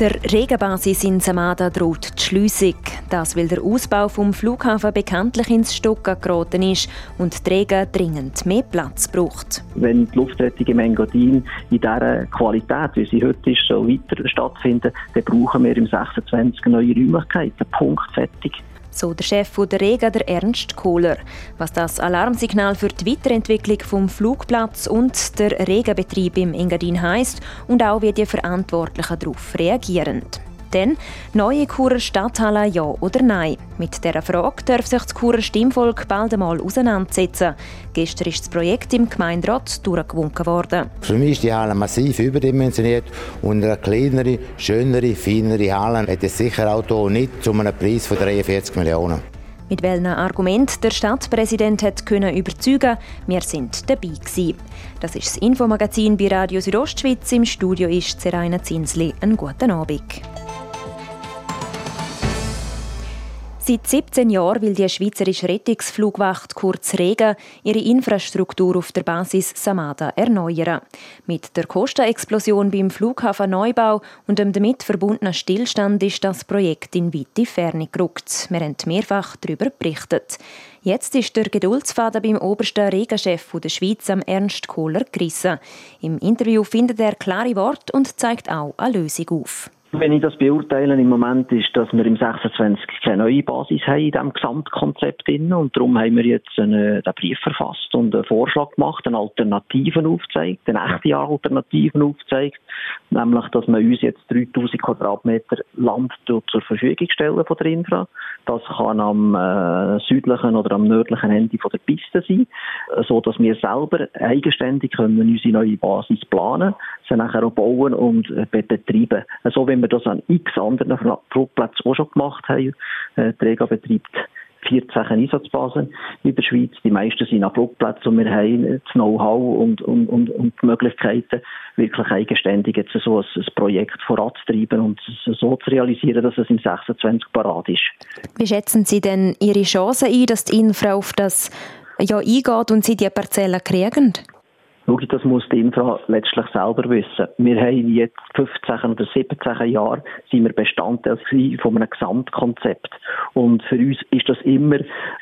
Der Regenbasis in Samada droht die Schliessung. Das, weil der Ausbau vom Flughafen bekanntlich ins Stocken geraten ist und die Regen dringend mehr Platz braucht. Wenn die Luftrettung Engadin in dieser Qualität, wie sie heute ist, so weiter stattfinden, dann brauchen wir im 26 neue Räumlichkeiten. Punkt, fertig so der Chef der Rega, der Ernst Kohler. Was das Alarmsignal für die Weiterentwicklung vom Flugplatz und der Regenbetrieb im Engadin heißt und auch wie die Verantwortlichen darauf reagieren. Denn neue Churer Stadthalle ja oder nein? Mit dieser Frage darf sich das Churer Stimmvolk bald einmal auseinandersetzen. Gestern ist das Projekt im Gemeinderat durchgewunken worden. Für mich ist die Halle massiv überdimensioniert und eine kleinere, schönere, feinere Halle hätte es sicher auch hier nicht zu einem Preis von 43 Millionen. Mit welchen Argument der Stadtpräsident hat können überzeugen, wir sind dabei gewesen. Das ist das Infomagazin bei Radio Südostschweiz. Im Studio ist Seraina Zinsli. Einen guten Abend. Seit 17 Jahren will die Schweizerische Rettungsflugwacht kurz Regen ihre Infrastruktur auf der Basis Samada erneuern. Mit der Kostenexplosion beim Flughafen Neubau und dem damit verbundenen Stillstand ist das Projekt in weite Ferne gerückt. Wir haben mehrfach darüber berichtet. Jetzt ist der Geduldsfaden beim obersten Regenchef der Schweiz, Ernst Kohler, gerissen. Im Interview findet er klare Worte und zeigt auch eine Lösung auf. Wenn ich das beurteile im Moment ist, dass wir im 26 keine neue Basis haben in diesem Gesamtkonzept drin und darum haben wir jetzt einen, einen Brief verfasst und einen Vorschlag gemacht, eine Alternativen aufzeigt, eine echte Alternativen aufzeigt, nämlich, dass man uns jetzt 3000 Quadratmeter Land zur Verfügung stellen von der Infra. Das kann am äh, südlichen oder am nördlichen Ende von der Piste sein, so dass wir selber eigenständig können unsere neue Basis planen, sie nachher auch bauen und äh, betreiben. So wie wir das an x anderen Flugplätzen auch schon gemacht haben. Äh, Träger betreibt 14 Einsatzbasen in der Schweiz. Die meisten sind an Flugplätzen und wir haben das Know-how und, und, und, und die Möglichkeiten, wirklich eigenständig jetzt so ein, ein Projekt voranzutreiben und so zu realisieren, dass es im 26 parat ist. Wie schätzen Sie denn Ihre Chancen ein, dass die Infra auf das ja eingeht und Sie die Parzellen kriegen? Schau, das muss die Infra letztlich selber wissen. Wir haben jetzt 15 oder 17 Jahre sind wir Bestandteil von einem Gesamtkonzept. Und für uns ist das immer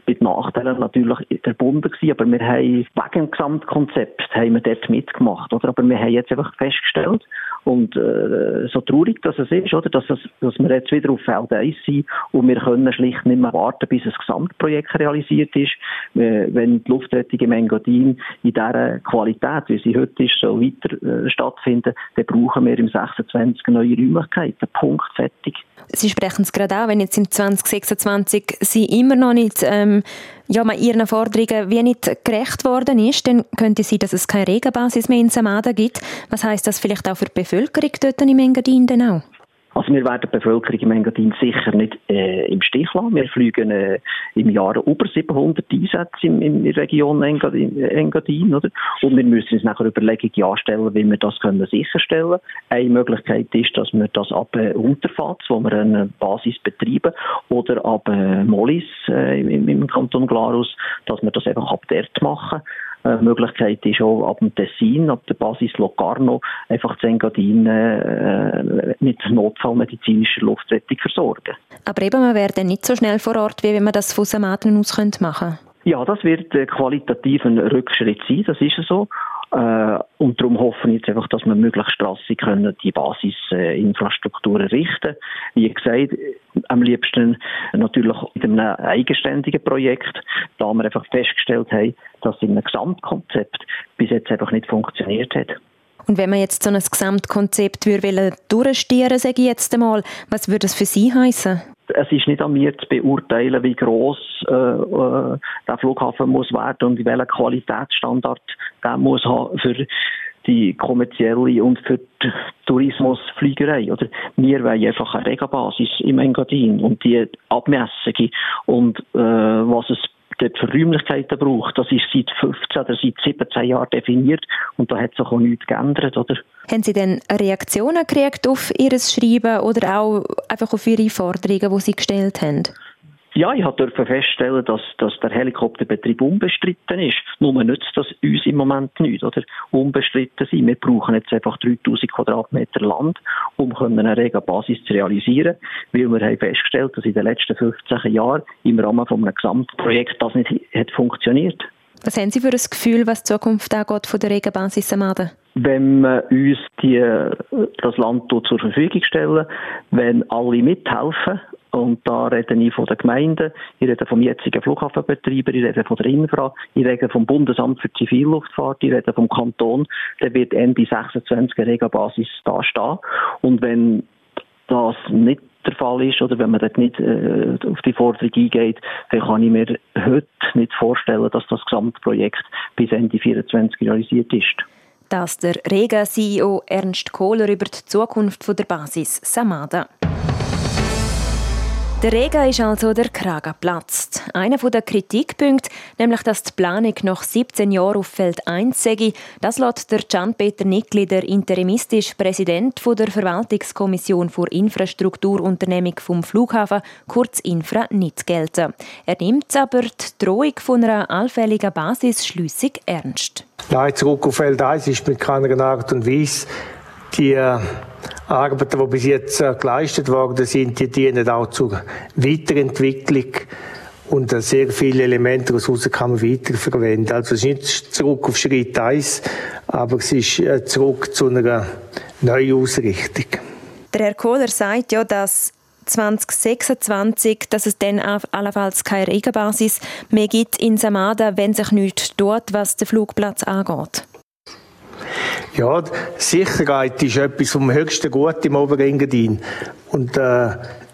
mit Nachteilen natürlich verbunden gewesen, aber wir haben wegen dem Gesamtkonzept haben wir dort mitgemacht, oder? Aber wir haben jetzt einfach festgestellt, und äh, so traurig dass es ist, oder, dass, es, dass wir jetzt wieder auf Feld 1 sind und wir können schlicht nicht mehr warten, bis das Gesamtprojekt realisiert ist. Äh, wenn die Luftrettung im Engadin in dieser Qualität, wie sie heute ist, so weiter äh, stattfinden, dann brauchen wir im 26 neue Räumlichkeiten. Punkt, fertig. Sie sprechen es gerade auch, wenn jetzt im 2026 Sie immer noch nicht ähm, ja, man Ihren Forderungen wie nicht gerecht worden ist, dann könnte sein, dass es keine Regenbasis mehr in Samada gibt. Was heißt das vielleicht auch für die Bevölkerung dort im Engadin denn auch? Also wir werden die Bevölkerung im Engadin sicher nicht äh, im Stich lassen. Wir fliegen äh, im Jahr über 700 Einsätze in, in der Region Engadin, Engadin, oder? Und wir müssen uns nachher Überlegungen anstellen, wie wir das können sicherstellen Eine Möglichkeit ist, dass wir das ab äh, Unterfatz, wo wir eine Basis betreiben, oder ab äh, Mollis äh, im, im Kanton Glarus, dass wir das einfach ab dort machen. Äh, Möglichkeit ist auch ab dem Tessin, ab der Basis Locarno, einfach zu Engadin äh, mit notfallmedizinischer Luftrettung versorgen. Aber eben, man wäre dann nicht so schnell vor Ort, wie wenn man das von Samaten aus machen könnte. Ja, das wird äh, qualitativ ein Rückschritt sein, das ist so. Äh, und darum hoffen wir jetzt einfach, dass wir möglichst strassig können die Basisinfrastruktur äh, errichten. Wie gesagt, am liebsten natürlich in einem eigenständigen Projekt, da wir einfach festgestellt haben, dass in einem Gesamtkonzept bis jetzt einfach nicht funktioniert hat. Und wenn man jetzt so ein Gesamtkonzept würde durchstieren, sage ich jetzt einmal, was würde das für Sie heißen? Es ist nicht an mir zu beurteilen, wie groß äh, äh, der Flughafen muss werden und welchen Qualitätsstandard der muss haben für die kommerzielle und für die Tourismusfliegerei. Oder wir wollen einfach eine Regabasis im Engadin und die Abmessungen und äh, was es dort für Räumlichkeiten braucht. Das ist seit 15 oder seit 17 Jahren definiert und da hat sich auch nichts geändert, oder? Haben Sie denn Reaktionen gekriegt auf Ihr Schreiben oder auch einfach auf Ihre Forderungen, die Sie gestellt haben? Ja, ich durfte feststellen, dass, dass der Helikopterbetrieb unbestritten ist. Nur nützt das uns im Moment nicht, oder? Unbestritten sein. Wir brauchen jetzt einfach 3000 Quadratmeter Land, um eine Regenbasis zu realisieren, weil wir haben festgestellt, dass in den letzten 15 Jahren im Rahmen von einem Gesamtprojekt das nicht hat funktioniert. Was haben Sie für ein Gefühl, was die Zukunft angeht von der Regenbasis Amaden? Wenn wir uns die, das Land zur Verfügung stellen, wenn alle mithelfen, und da rede ich von den Gemeinden, ich rede vom jetzigen Flughafenbetreiber, ich rede von der Infra, ich rede vom Bundesamt für Zivilluftfahrt, ich rede vom Kanton, der wird Ende 26 eine Regelbasis da stehen. Und wenn das nicht der Fall ist oder wenn man dort nicht äh, auf die Forderung eingeht, dann kann ich mir heute nicht vorstellen, dass das Gesamtprojekt bis Ende 24 realisiert ist. Das der Rega-CEO Ernst Kohler über die Zukunft der Basis Samada. Der Regen ist also der Kragen platzt. Einer der Kritikpunkte, nämlich dass die Planung nach 17 Jahren auf Feld 1 sei, das lässt der Gian-Peter Nickli, der interimistisch Präsident der Verwaltungskommission für Infrastrukturunternehmung vom Flughafen, kurz Infra, nicht gelten. Er nimmt aber die Drohung von einer allfälligen Basisschliessung ernst. Nein, zurück auf Feld 1 ist mit keiner Art und Weise die äh, Arbeiten, die bis jetzt äh, geleistet worden sind, die dienen auch zur Weiterentwicklung und äh, sehr viele Elemente daraus kann man weiterverwenden. Also es ist nicht zurück auf Schritt 1, aber es ist zurück zu einer Neuausrichtung. Der Herr Kohler sagt ja, dass 2026, dass es dann allenfalls keine Regenbasis mehr gibt in Samada, wenn sich nichts tut, was den Flugplatz angeht. Ja, Sicherheit ist etwas vom höchsten Gut im Oberengadin. Und äh,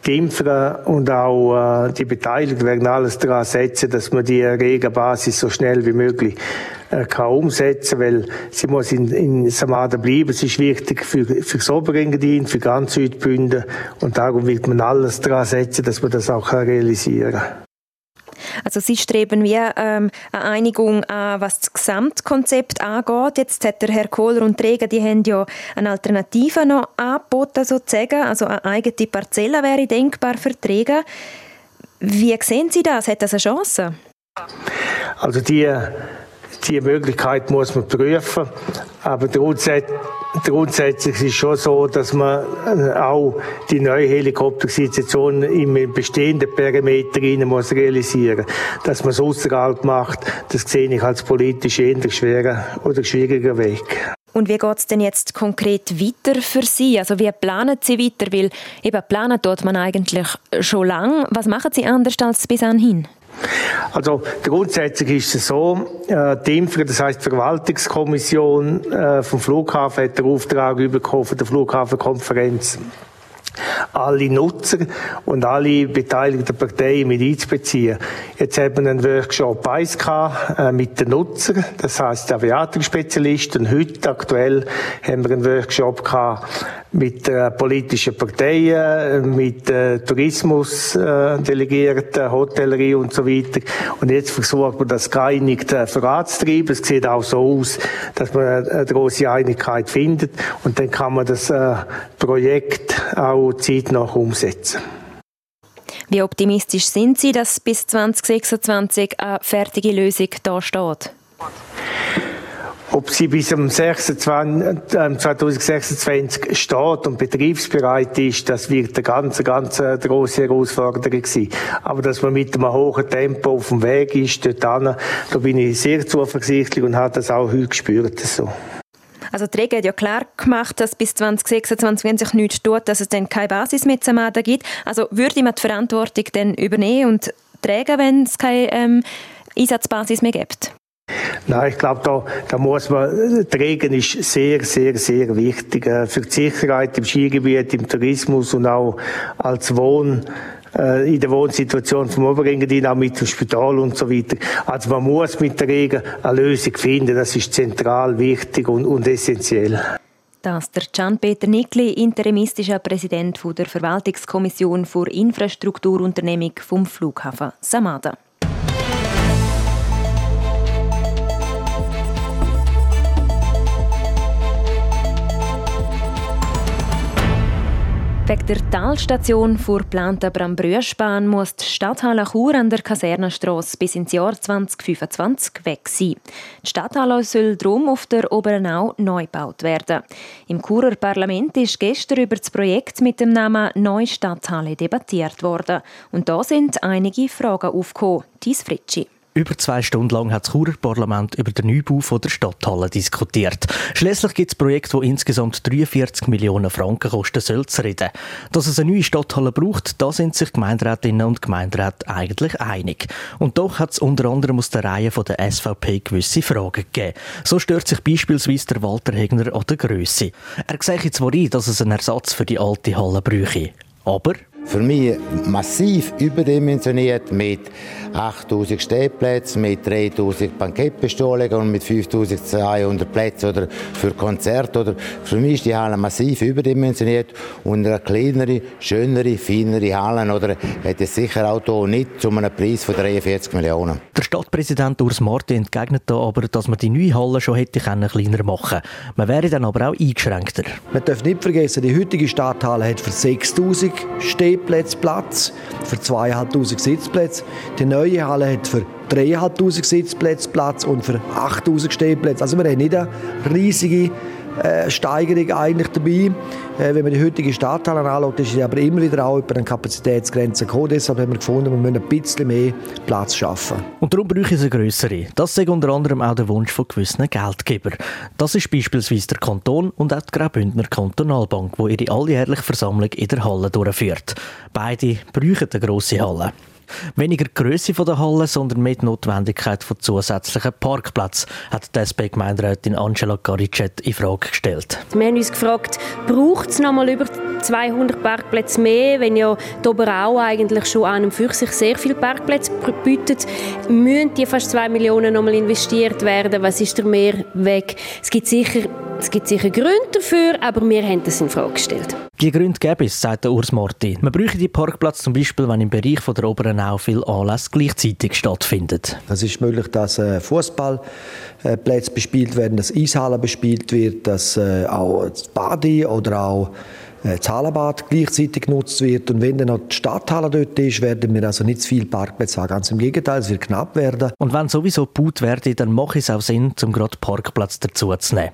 die Impfer und auch äh, die Beteiligten werden alles daran setzen, dass man die Regenbasis so schnell wie möglich äh, kann umsetzen, weil sie muss in, in Samada bleiben. Es ist wichtig für, für das Oberengadin, für ganz Südbünden und darum wird man alles daran setzen, dass man das auch realisieren kann. Also Sie streben wie ähm, eine Einigung an, was das Gesamtkonzept angeht. Jetzt hat der Herr Kohler und Träger, die haben ja eine Alternative noch angeboten, sozusagen. Also eine eigene Parzelle wäre denkbar für Träger. Wie sehen Sie das? Hat das eine Chance? Also die, die Möglichkeit muss man prüfen, aber grundsätzlich Grundsätzlich ist es schon so, dass man äh, auch die neue Helikoptersituation im bestehenden Perimeter rein muss realisieren. Dass man es außerhalb macht, das sehe ich als politisch eher schwerer oder schwieriger Weg. Und wie geht es denn jetzt konkret weiter für Sie? Also wie planen Sie weiter? Weil eben planen tut man eigentlich schon lange. Was machen Sie anders als bis anhin? Also grundsätzlich ist es so, äh, die Infra, das heißt die Verwaltungskommission äh, vom Flughafen hat den Auftrag bekommen von der Flughafenkonferenz alle Nutzer und alle beteiligten Parteien mit einzubeziehen. Jetzt haben wir einen Workshop 1 gehabt, äh, mit den Nutzern, das heißt Aviatorspezialisten. Heute aktuell haben wir einen Workshop gehabt mit äh, politischen Parteien, mit äh, Tourismusdelegierten, äh, Hotellerie und so weiter. Und jetzt versucht man das geeinigt äh, voranzutreiben. Es sieht auch so aus, dass man eine große Einigkeit findet und dann kann man das äh, Projekt auch zeitnah umsetzen. Wie optimistisch sind Sie, dass bis 2026 eine fertige Lösung da steht? Ob sie bis zum 2026 steht und betriebsbereit ist, das wird eine ganz, ganz äh, große Herausforderung sein. Aber dass man mit einem hohen Tempo auf dem Weg ist, dort hin, da bin ich sehr zuversichtlich und habe das auch heute gespürt. So. Also die Regel hat ja klar gemacht, dass bis 2026, wenn sich nichts tut, dass es dann keine Basis mehr zu Amada gibt. Also würde man die Verantwortung dann übernehmen und tragen, wenn es keine ähm, Einsatzbasis mehr gibt? Nein, ich glaube, da, da muss man, Regen ist sehr, sehr, sehr wichtig äh, für die Sicherheit im Skigebiet, im Tourismus und auch als Wohn, äh, in der Wohnsituation vom Oberengadin, auch mit dem Spital und so weiter. Also man muss mit der Regen eine Lösung finden, das ist zentral wichtig und, und essentiell. Das der Gian-Peter Nickli, interimistischer Präsident der Verwaltungskommission für Infrastrukturunternehmung vom Flughafen Samada. Wegen der Talstation vor geplanten Brambrüschbahn muss die Stadthalle Chur an der Kasernenstrasse bis ins Jahr 2025 weg sein. Die Stadthalle soll darum auf der Oberenau neu gebaut werden. Im Churer Parlament ist gestern über das Projekt mit dem Namen Neue Stadthalle debattiert worden. Und da sind einige Fragen aufgekommen. Dies Fritschi. Über zwei Stunden lang hat das Churer Parlament über den Neubau der Stadthalle diskutiert. Schließlich gibt es ein Projekt, das insgesamt 43 Millionen Franken kosten soll, zu reden. Dass es eine neue Stadthalle braucht, da sind sich Gemeinderätinnen und Gemeinderäte eigentlich einig. Und doch hat es unter anderem aus der Reihe von der SVP gewisse Fragen gegeben. So stört sich beispielsweise der Walter Hegner an der Grösse. Er sehe zwar ein, dass es einen Ersatz für die alte Halle bräuchte. Aber für mich massiv überdimensioniert mit 8000 Stehplätzen, mit 3000 Bankettbestuhlungen und mit 5200 Plätzen oder für Konzerte. Oder für mich ist die Halle massiv überdimensioniert und eine kleinere, schönere, feinere Halle oder hätte sicher auch hier nicht zu einem Preis von 43 Millionen. Der Stadtpräsident Urs Martin entgegnet da aber, dass man die neue Halle schon hätte kleiner machen können. Man wäre dann aber auch eingeschränkter. Man darf nicht vergessen, die heutige Stadthalle hat für 6000 Stehplätze Stehplätze Platz für 2'500 Sitzplätze. Die neue Halle hat für 3'500 Sitzplätze Platz und für 8'000 Stehplätze. Also wir haben nicht eine riesige äh, Steigerung eigentlich dabei. Äh, wenn man die heutige Stadthalle anschaut, ist sie aber immer wieder auch über eine Kapazitätsgrenze gekommen. Deshalb haben wir gefunden, wir müssen ein bisschen mehr Platz schaffen. Und darum brauche ich eine grössere. Das ist unter anderem auch der Wunsch von gewissen Geldgebern. Das ist beispielsweise der Kanton und auch die Graubündner Kantonalbank, die ihre alljährliche Versammlung in der Halle durchführt. Beide brauchen eine grosse Halle. Weniger Grösse der Halle, sondern die Notwendigkeit von zusätzlichen Parkplätzen, hat die SP-Gemeinderätin Angela Garicet in Frage gestellt. Wir haben uns gefragt, braucht es noch mal über 200 Parkplätze mehr, wenn ja die Oberau eigentlich schon an und für sich sehr viele Parkplätze bietet, müssen die fast 2 Millionen noch mal investiert werden? Was ist der Mehrweg? Es gibt sicher es gibt sicher Gründe dafür, aber wir haben das in Frage gestellt. Die Gründe gäbe es, sagt der Urs Marti. Man bräuchte die Parkplätze zum Beispiel, wenn im Bereich von der oberen Au viele Anlässe gleichzeitig stattfinden. Es ist möglich, dass äh, Fußballplätze bespielt werden, dass Eishallen bespielt wird, dass äh, auch das Badi oder auch äh, das Hallenbad gleichzeitig genutzt wird. Und wenn dann noch die Stadthalle dort ist, werden wir also nicht zu viel Parkplätze haben. Ganz im Gegenteil, es wird knapp werden. Und wenn sowieso gebaut werde, dann mache es auch Sinn, um gerade Parkplatz dazu zu nehmen.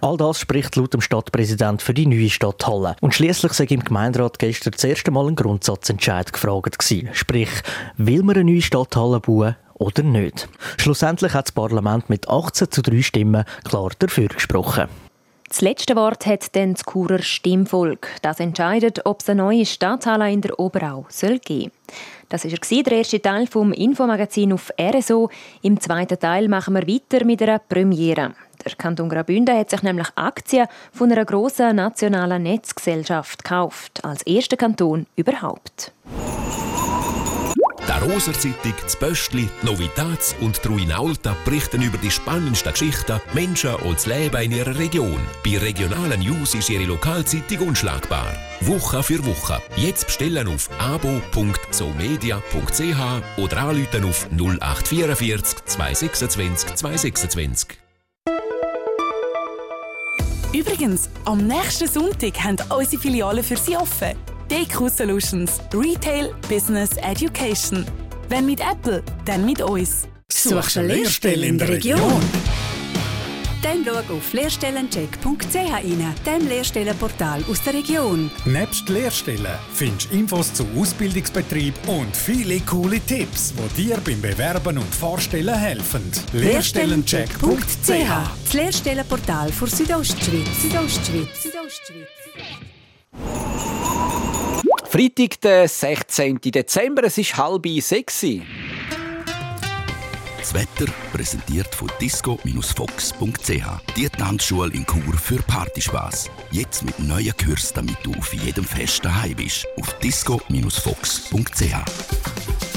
All das spricht laut dem Stadtpräsident für die neue Stadthalle. Und schließlich sei im Gemeinderat gestern das erste Mal ein Grundsatzentscheid gefragt gewesen. Sprich, will man eine neue Stadthalle bauen oder nicht? Schlussendlich hat das Parlament mit 18 zu 3 Stimmen klar dafür gesprochen. Das letzte Wort hat dann das Churer Stimmvolk. Das entscheidet, ob es eine neue Stadthalle in der Oberau soll geben Das war der erste Teil vom Infomagazin auf RSO. Im zweiten Teil machen wir weiter mit einer Premiere. Der Kanton Graubünden hat sich nämlich Aktien von einer grossen nationalen Netzgesellschaft gekauft, als erster Kanton überhaupt. Der Roser Zeitung, das Böstli, Novitats und Truinalta berichten über die spannendsten Geschichten, Menschen und das Leben in ihrer Region. Bei regionalen News ist ihre Lokalzeitung unschlagbar. Woche für Woche. Jetzt bestellen auf abo.somedia.ch oder anrufen auf 0844 226 226. Übrigens, am nächsten Sonntag haben unsere Filialen für Sie offen. DQ Solutions. Retail, Business, Education. Wenn mit Apple, dann mit uns. Suchst du eine Lehrstelle in der Region? Dann schau auf lehrstellencheck.ch rein, dem Lehrstellenportal aus der Region. Nebst Lehrstellen findest du Infos zu Ausbildungsbetrieb und viele coole Tipps, die dir beim Bewerben und Vorstellen helfen. Lehrstellencheck.ch Das Lehrstellenportal für Südostschweiz. Südostschweiz. Südostschweiz. Freitag, der 16. Dezember, es ist halb sechs. Das Wetter präsentiert von disco-fox.ch. Die Tanzschule in Chur für Partyspaß. Jetzt mit neuen Kürzen, damit du auf jedem Fest daheim bist. Auf disco-fox.ch.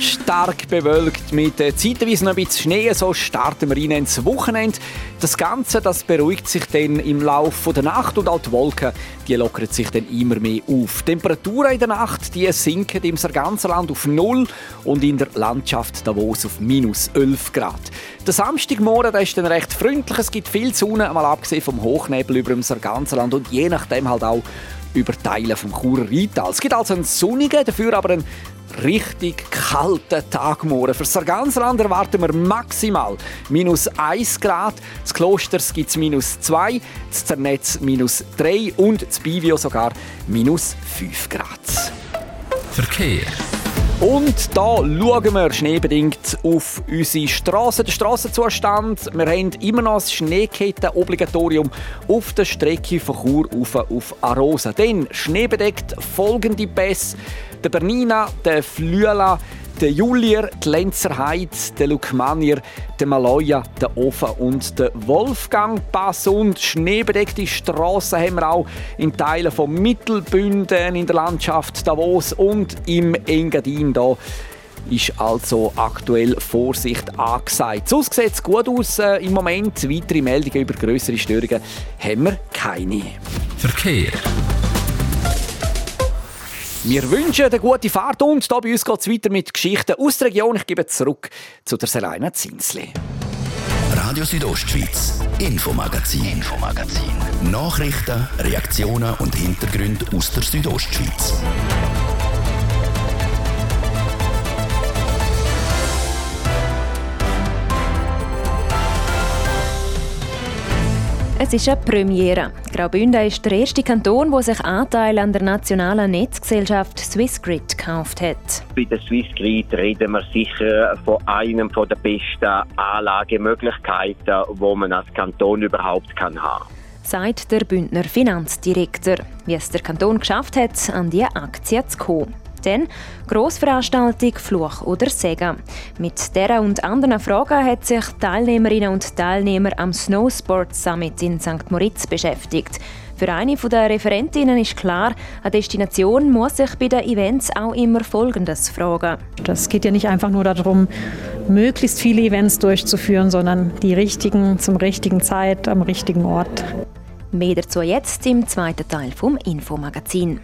Stark bewölkt mit äh, zeitweise noch ein bisschen Schnee, so starten wir rein ins Wochenende. Das Ganze das beruhigt sich dann im Laufe der Nacht und auch die Wolken die lockern sich dann immer mehr auf. Die Temperaturen in der Nacht die sinken im ganzen Land auf null und in der Landschaft Davos auf minus 11 Grad. Der Samstagmorgen der ist dann recht freundlich, es gibt viel Sonne, mal abgesehen vom Hochnebel über dem ganzen Land und je nachdem halt auch über Teile vom Churer. Es gibt also einen sonnigen, dafür aber einen richtig kalten Tag morgen. Für das Sarganserland erwarten wir maximal minus 1 Grad. Das Klosters gibt es minus 2, das Zernetz minus 3 und das Bivio sogar minus 5 Grad. Verkehr. Und da schauen wir schneebedingt auf unsere Straße, den Strassenzustand. Wir haben immer noch das Schneeketten-Obligatorium auf der Strecke von Chur auf, auf Arosa. Dann schneebedeckt folgende Pässe. Der Bernina, der Flüela, der Julier, die Lenzerheide, der Lukmanier, der Maloja, der Ofen und der Wolfgangpass und schneebedeckte Straßen haben wir auch in Teilen von Mittelbünden in der Landschaft Davos und im Engadin da ist also aktuell Vorsicht angesagt. Sonst sieht es gut aus äh, im Moment. Weitere Meldungen über größere Störungen haben wir keine. Verkehr. Wir wünschen eine gute Fahrt und hier bei uns geht es weiter mit Geschichten aus der Region. Ich gebe zurück zu der Selina Zinsli. Radio Südostschweiz, Infomagazin, Infomagazin. Nachrichten, Reaktionen und Hintergründe aus der Südostschweiz. Es ist eine Premiere. Graubünden ist der erste Kanton, der sich Anteil an der nationalen Netzgesellschaft Swissgrid gekauft hat. Bei der Swissgrid reden wir sicher von einem der besten Anlagemöglichkeiten, wo man als Kanton überhaupt kann haben sagt der Bündner Finanzdirektor, wie es der Kanton geschafft hat, an die Aktie zu kommen. Dann Grossveranstaltung Fluch oder Segen. Mit dieser und anderen Fragen hat sich Teilnehmerinnen und Teilnehmer am Snowsport Summit in St. Moritz beschäftigt. Für eine der Referentinnen ist klar, eine Destination muss sich bei den Events auch immer Folgendes fragen. Das geht ja nicht einfach nur darum, möglichst viele Events durchzuführen, sondern die richtigen zum richtigen Zeit am richtigen Ort. Mehr dazu jetzt im zweiten Teil vom Infomagazin.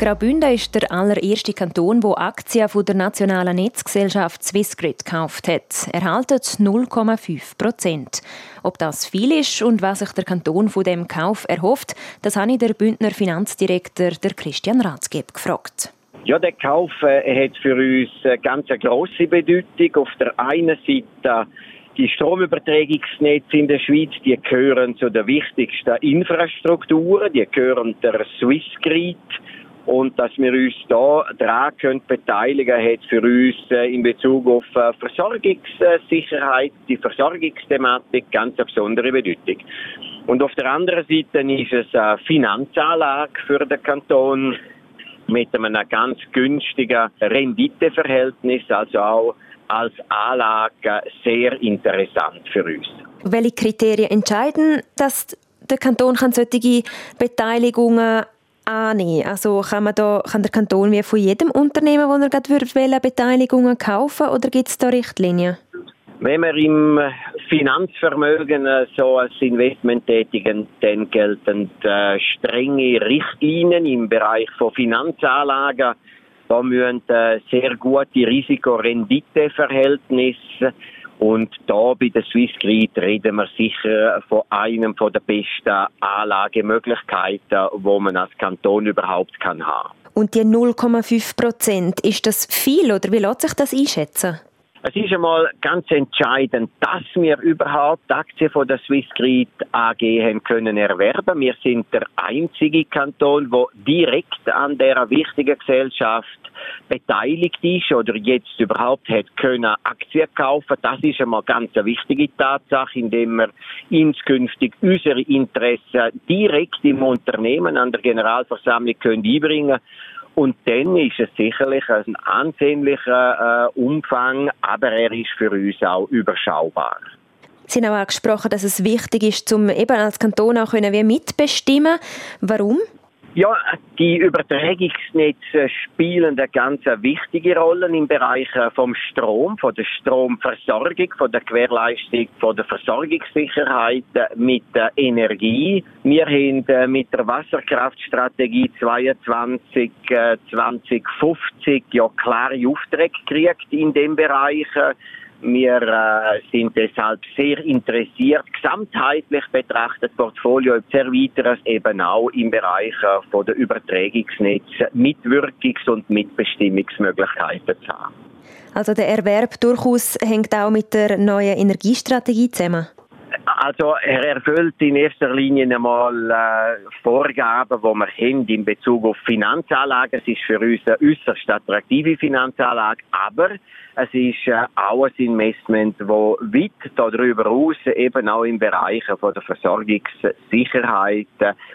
Graubünden ist der allererste Kanton, der Aktien von der nationalen Netzgesellschaft Swissgrid gekauft hat. Er haltet 0,5 Prozent. Ob das viel ist und was sich der Kanton von dem Kauf erhofft, das habe ich der Bündner Finanzdirektor der Christian Ratsgeb gefragt. Ja, der Kauf äh, hat für uns eine ganz grosse Bedeutung. Auf der einen Seite die Stromübertragungsnetze in der Schweiz, die gehören zu den wichtigsten Infrastrukturen, die gehören der Swissgrid und dass wir uns da daran können beteiligen hat für uns äh, in Bezug auf äh, Versorgungssicherheit, die Versorgungsthematik ganz eine besondere Bedeutung. Und auf der anderen Seite ist es eine Finanzanlage für den Kanton mit einem ganz günstigen Renditeverhältnis, also auch als Anlage sehr interessant für uns. Welche Kriterien entscheiden, dass der Kanton solche Beteiligungen annehmen? Also kann, man da, kann der Kanton wie von jedem Unternehmen, wo er gerade Beteiligungen kaufen oder gibt es da Richtlinien? Wenn wir im Finanzvermögen äh, so als Investment tätigen, dann gelten äh, strenge Richtlinien im Bereich von Finanzanlagen. Da müssen äh, sehr gute Risiko-Rendite-Verhältnisse und da bei der Swissgrid reden wir sicher von einem der besten Anlagemöglichkeiten, wo man als Kanton überhaupt kann haben. Und die 0,5 Prozent, ist das viel oder wie lässt sich das einschätzen? Es ist einmal ganz entscheidend, dass wir überhaupt Aktien von der Swissgrid AG haben können erwerben. Wir sind der einzige Kanton, der direkt an der wichtigen Gesellschaft beteiligt ist oder jetzt überhaupt hat können Aktien kaufen. Das ist einmal ganz eine wichtige Tatsache, indem wir inskünftig unsere Interessen direkt im Unternehmen an der Generalversammlung können einbringen und dann ist es sicherlich ein ansehnlicher äh, Umfang, aber er ist für uns auch überschaubar. Sie haben auch angesprochen, dass es wichtig ist, um eben als Kanton auch können wir mitbestimmen. Warum? Ja, die Übertragungsnetze spielen eine ganz wichtige Rolle im Bereich äh, vom Strom, von der Stromversorgung, von der Gewährleistung, von der Versorgungssicherheit äh, mit der Energie. Wir haben äh, mit der Wasserkraftstrategie 22 2050 ja klare Aufträge gekriegt in dem Bereich Wir äh, sind deshalb sehr interessiert, gesamtheitlich betrachtet Portfolio zu erweitern, eben auch im Bereich äh, von der Übertragungsnetze Mitwirkungs- und Mitbestimmungsmöglichkeiten zu haben. Also der Erwerb durchaus hängt auch mit der neuen Energiestrategie zusammen. Also er erfüllt in erster Linie einmal äh, Vorgaben, die wir haben in Bezug auf Finanzanlagen. Es ist für uns eine äußerst attraktive Finanzanlage, aber es ist äh, auch ein Investment, das weit darüber hinaus eben auch im Bereich von der Versorgungssicherheit,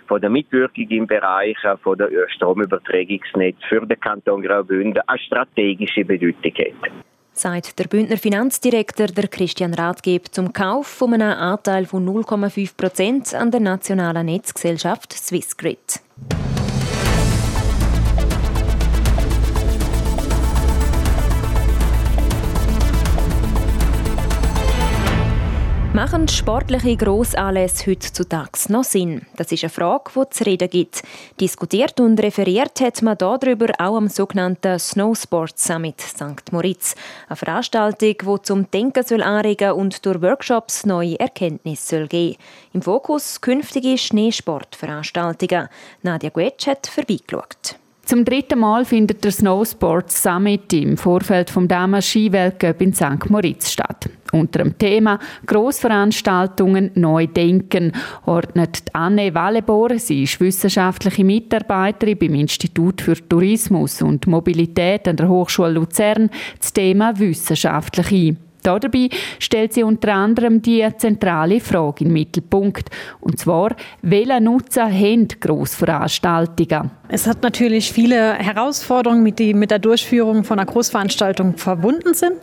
von der Mitwirkung im Bereich von der Stromübertragungsnetz für den Kanton Graubünden eine strategische Bedeutung hat sagt der Bündner Finanzdirektor der Christian Rathgeb zum Kauf von einem Anteil von 0,5 Prozent an der nationalen Netzgesellschaft Swissgrid. Machen sportliche Grossanlässe heutzutage noch Sinn? Das ist eine Frage, die zu reden gibt. Diskutiert und referiert hat man darüber auch am sogenannten Snowsport Summit St. Moritz. Eine Veranstaltung, die zum Denken soll anregen und durch Workshops neue Erkenntnisse soll geben. Im Fokus künftige Schneesportveranstaltungen. Nadia Guetsch hat vorbeigeschaut. Zum dritten Mal findet der Snowsports Summit im Vorfeld vom Damen Skiweltcup in St. Moritz statt. Unter dem Thema Grossveranstaltungen neu denken ordnet Anne Wallebor, sie ist wissenschaftliche Mitarbeiterin beim Institut für Tourismus und Mobilität an der Hochschule Luzern, das Thema wissenschaftlich ein. Dabei stellt sie unter anderem die zentrale Frage in den Mittelpunkt. Und zwar, welchen Nutzen haben Grossveranstaltungen? Es hat natürlich viele Herausforderungen, die mit der Durchführung von einer Großveranstaltung verbunden sind.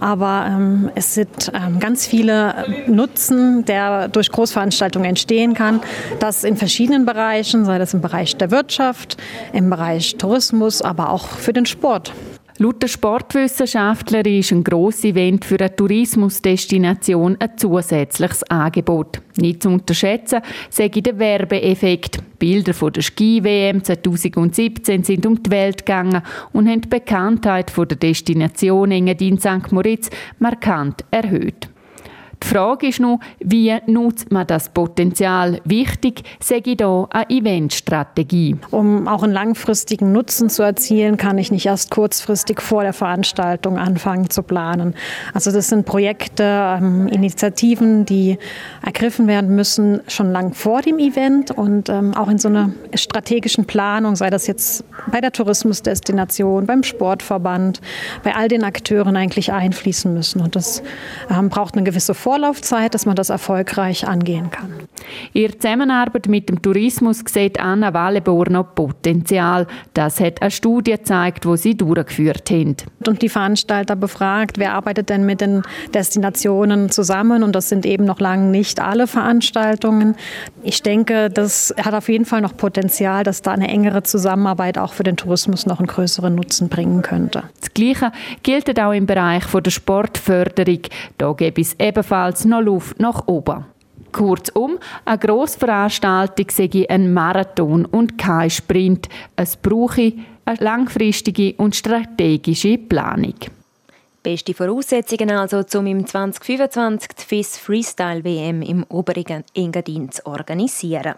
Aber ähm, es sind ähm, ganz viele Nutzen, der durch Großveranstaltungen entstehen kann. Das in verschiedenen Bereichen, sei das im Bereich der Wirtschaft, im Bereich Tourismus, aber auch für den Sport. Laut der Sportwissenschaftler ist ein grosses Event für eine Tourismusdestination ein zusätzliches Angebot. Nicht zu unterschätzen sei der Werbeeffekt. Bilder von der Ski-WM 2017 sind um die Welt gegangen und haben die Bekanntheit der Destination Engadin St. Moritz markant erhöht. Frage ist nur, wie nutzt man das Potenzial? Wichtig ich hier eine Eventstrategie. Um auch einen langfristigen Nutzen zu erzielen, kann ich nicht erst kurzfristig vor der Veranstaltung anfangen zu planen. Also das sind Projekte, ähm, Initiativen, die ergriffen werden müssen schon lang vor dem Event und ähm, auch in so einer strategischen Planung, sei das jetzt bei der Tourismusdestination, beim Sportverband, bei all den Akteuren eigentlich einfließen müssen. Und das ähm, braucht eine gewisse Vorbereitung Vorlaufzeit, dass man das erfolgreich angehen kann. Ihre Zusammenarbeit mit dem Tourismus sieht Anna Wallebor noch Potenzial. Das hat eine Studie gezeigt, wo sie durchgeführt haben. Und die Veranstalter befragt, wer arbeitet denn mit den Destinationen zusammen? Und das sind eben noch lange nicht alle Veranstaltungen. Ich denke, das hat auf jeden Fall noch Potenzial, dass da eine engere Zusammenarbeit auch für den Tourismus noch einen größeren Nutzen bringen könnte. Das Gleiche gilt auch im Bereich der Sportförderung. Da gäbe es ebenfalls ebenfalls noch Luft nach oben. Kurzum, eine Grossveranstaltung sei ein Marathon und kein Sprint. Es brauche eine langfristige und strategische Planung. Beste Voraussetzungen also, um im 2025 die FIS Freestyle WM im Oberen Engadin zu organisieren.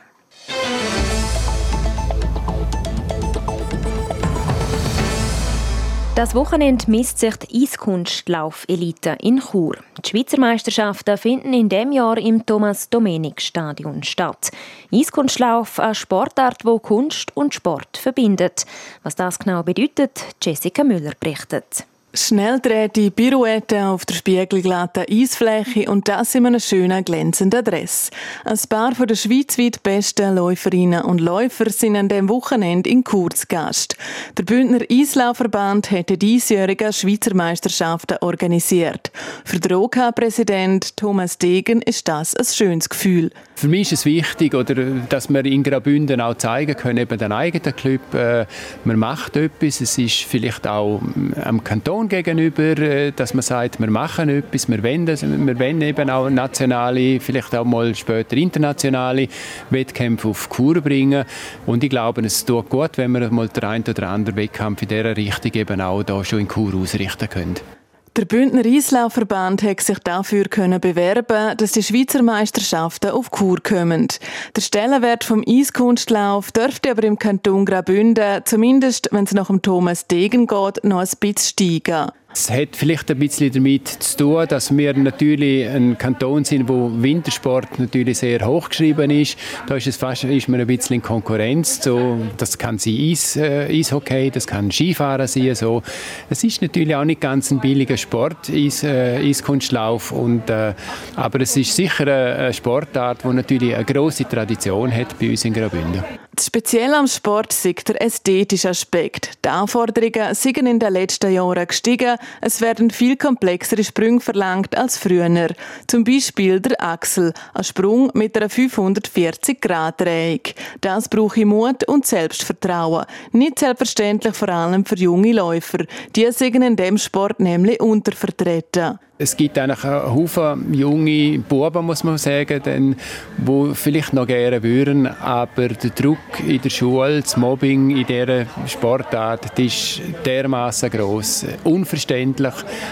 Das Wochenende misst sich die Eiskunstlauf-Elite in Chur. Die Schweizer Meisterschaften finden in dem Jahr im Thomas-Domenik-Stadion statt. Eiskunstlauf, eine Sportart, wo Kunst und Sport verbindet. Was das genau bedeutet, Jessica Müller berichtet. Schnelldrehte Pirouetten auf der spiegelglatten Eisfläche und das in einem schönen, glänzenden Dress. Ein paar von der schweizweit besten Läuferinnen und Läufer sind an diesem Wochenende in Kurz Gast. Der Bündner Eislaufverband hat die diesjährigen Schweizer Meisterschaften organisiert. Für den OK-Präsident Thomas Degen ist das ein schönes Gefühl. Für mich ist es wichtig, oder, dass wir in Graubünden auch zeigen können, eben den eigenen Club, äh, man macht etwas, es ist vielleicht auch am Kanton gegenüber, äh, dass man sagt, wir machen etwas, wir wollen, wir wollen eben auch nationale, vielleicht auch mal später internationale Wettkämpfe auf Kur bringen. Und ich glaube, es tut gut, wenn wir mal den einen oder anderen Wettkampf in dieser Richtung eben auch da schon in Kur ausrichten können. Der Bündner Eislaufverband hat sich dafür können bewerben, dass die Schweizer Meisterschaften auf Kur kommen. Der Stellenwert vom Eiskunstlauf dürfte aber im Kanton Graubünden, zumindest wenn es nach dem Thomas Degen geht, noch ein bisschen steigen. Es hat vielleicht ein bisschen damit zu tun, dass wir natürlich ein Kanton sind, wo Wintersport natürlich sehr hochgeschrieben ist. Da ist, es fast, ist man ein bisschen in Konkurrenz. So, das kann sein Eis, äh, Eishockey, das kann Skifahren sein. So. Es ist natürlich auch nicht ganz ein billiger Sport, Eis, äh, Eiskunstlauf. Und, äh, aber es ist sicher eine Sportart, die natürlich eine grosse Tradition hat bei uns in Graubünden. Speziell am Sport ist der ästhetische Aspekt. Die Anforderungen sind in den letzten Jahren gestiegen. Es werden viel komplexere Sprünge verlangt als früher. Zum Beispiel der Axel, ein Sprung mit einer 540-Grad-Drehung. Das brauche Mut und Selbstvertrauen. Nicht selbstverständlich vor allem für junge Läufer. Die sind in dem Sport nämlich untervertreten es gibt eigentlich einen Haufen junge Buben, muss man sagen, die vielleicht noch gerne würden, aber der Druck in der Schule, das Mobbing in dieser Sportart, ist dermaßen groß, unverständlich,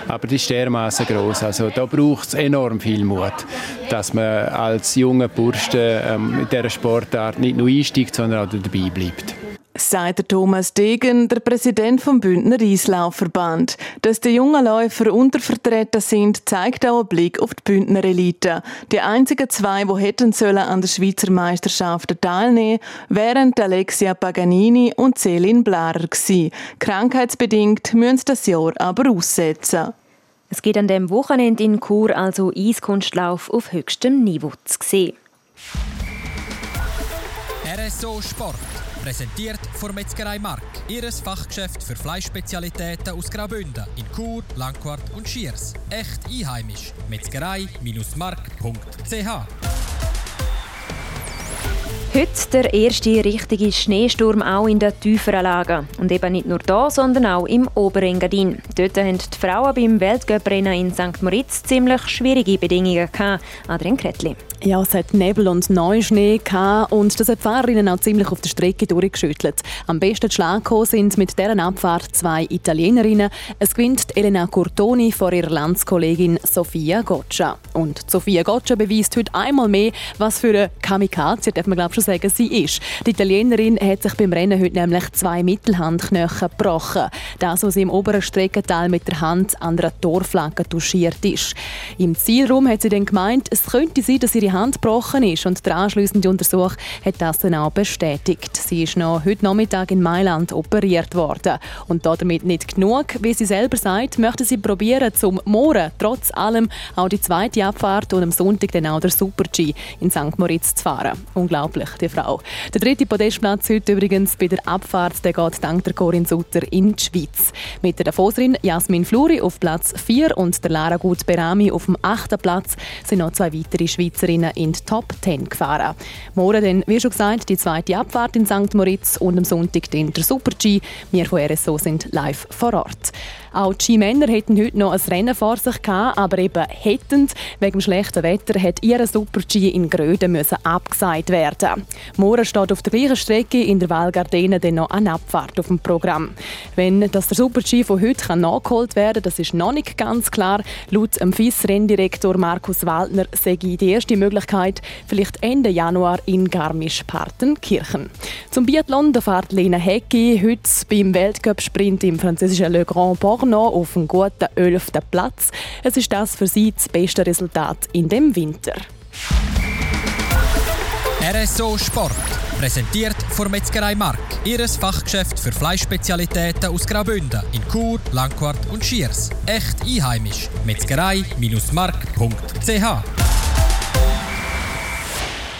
aber das ist dermaßen groß. Also da braucht es enorm viel Mut, dass man als junger Burschen ähm, in dieser Sportart nicht nur einsteigt, sondern auch dabei bleibt sagt Thomas Degen, der Präsident vom Bündner Eislaufverband. Dass die jungen Läufer untervertreten sind, zeigt auch ein Blick auf die Bündner Elite. Die einzigen zwei, die hätten sollen an der Schweizer Meisterschaft teilnehmen, wären Alexia Paganini und Celine Blarer gewesen. Krankheitsbedingt müssen sie das Jahr aber aussetzen. Es geht an dem Wochenende in Chur also Eiskunstlauf auf höchstem Niveau zu sehen. RSO Sport. Präsentiert von Metzgerei Mark. Ihres Fachgeschäft für Fleischspezialitäten aus Graubünden in Chur, Langquart und Schiers. Echt einheimisch. Metzgerei-mark.ch Heute der erste richtige Schneesturm auch in den tieferen Lagen. Und eben nicht nur da, sondern auch im Oberengadin. Dort haben die Frauen beim Weltcuprennen in St. Moritz ziemlich schwierige Bedingungen gehabt. Adrian Kretli. Ja, es hat Nebel und Neuschnee gehabt und das hat die Fahrerinnen auch ziemlich auf der Strecke durchgeschüttelt. Am besten Schlag sind mit deren Abfahrt zwei Italienerinnen. Es gewinnt Elena Curtoni vor ihrer Landskollegin Sofia Goccia. Und Sofia Goccia beweist heute einmal mehr, was für eine Kamikaze, darf man glaube schon sagen, sie ist. Die Italienerin hat sich beim Rennen heute nämlich zwei Mittelhandknochen gebrochen. Das, was sie im oberen Streckenteil mit der Hand an der Torflanke touchiert ist. Im Zielraum hat sie dann gemeint, es könnte sein, dass ihre Hand gebrochen ist und der anschließende Untersuch hat das dann auch bestätigt. Sie ist noch heute Nachmittag in Mailand operiert worden. Und damit nicht genug, wie sie selber sagt, möchte sie probieren, zum Morgen trotz allem auch die zweite Abfahrt und am Sonntag dann auch der Super-G in St. Moritz zu fahren. Unglaublich, die Frau. Der dritte Podestplatz heute übrigens bei der Abfahrt, der geht dank der Corinne Sutter in die Schweiz. Mit der Davoserin Jasmin Fluri auf Platz 4 und der Lara Gut-Berami auf dem 8. Platz sind noch zwei weitere Schweizerinnen Fahrerinnen in die Top 10 gefahren. Morgen dann, wie schon gesagt, die zweite Abfahrt in St. Moritz und am Sonntag dann der Super-G. Wir von RSO sind live vor Ort. Auch die Skimänner hätten heute noch ein Rennen vor sich gehabt, aber eben hätten. Wegen dem schlechten Wetter hat ihre Super-G in Gröden abgesagt werden. Morgen steht auf der gleichen Strecke in der Val Gardena dann noch eine Abfahrt auf dem Programm. Wenn das der Super-G von heute kann nachgeholt werden kann, das ist noch nicht ganz klar. Laut dem FIS-Renndirektor Markus Waldner sei die erste Möglichkeit vielleicht Ende Januar in Garmisch-Partenkirchen. Zum Biathlon fährt Lena Hecki heute beim Weltcup-Sprint im französischen Le Grand Port Porno auf dem guten 11. Platz. Es ist das für sie das beste Resultat in dem Winter. RSO Sport. Präsentiert von Metzgerei Mark. Ihres Fachgeschäft für Fleischspezialitäten aus Graubünden in Chur, Langquart und Schiers. Echt einheimisch. Metzgerei-mark.ch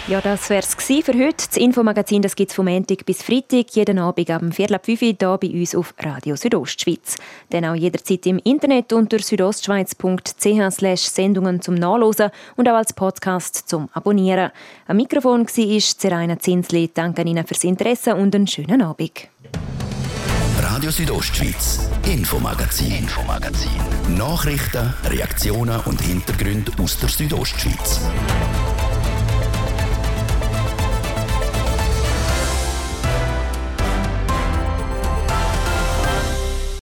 ja, das wäre es für heute. Das Infomagazin gibt es vom Montag bis Freitag, jeden Abend ab Viertel ab 5 Uhr hier bei uns auf Radio Südostschweiz. Dann auch jederzeit im Internet unter südostschweiz.ch Sendungen zum Nachlesen und auch als Podcast zum Abonnieren. Am Mikrofon war Zeraina Zinsli. Danke Ihnen fürs Interesse und einen schönen Abend. Radio Südostschweiz, Infomagazin, Infomagazin. Nachrichten, Reaktionen und Hintergründe aus der Südostschweiz.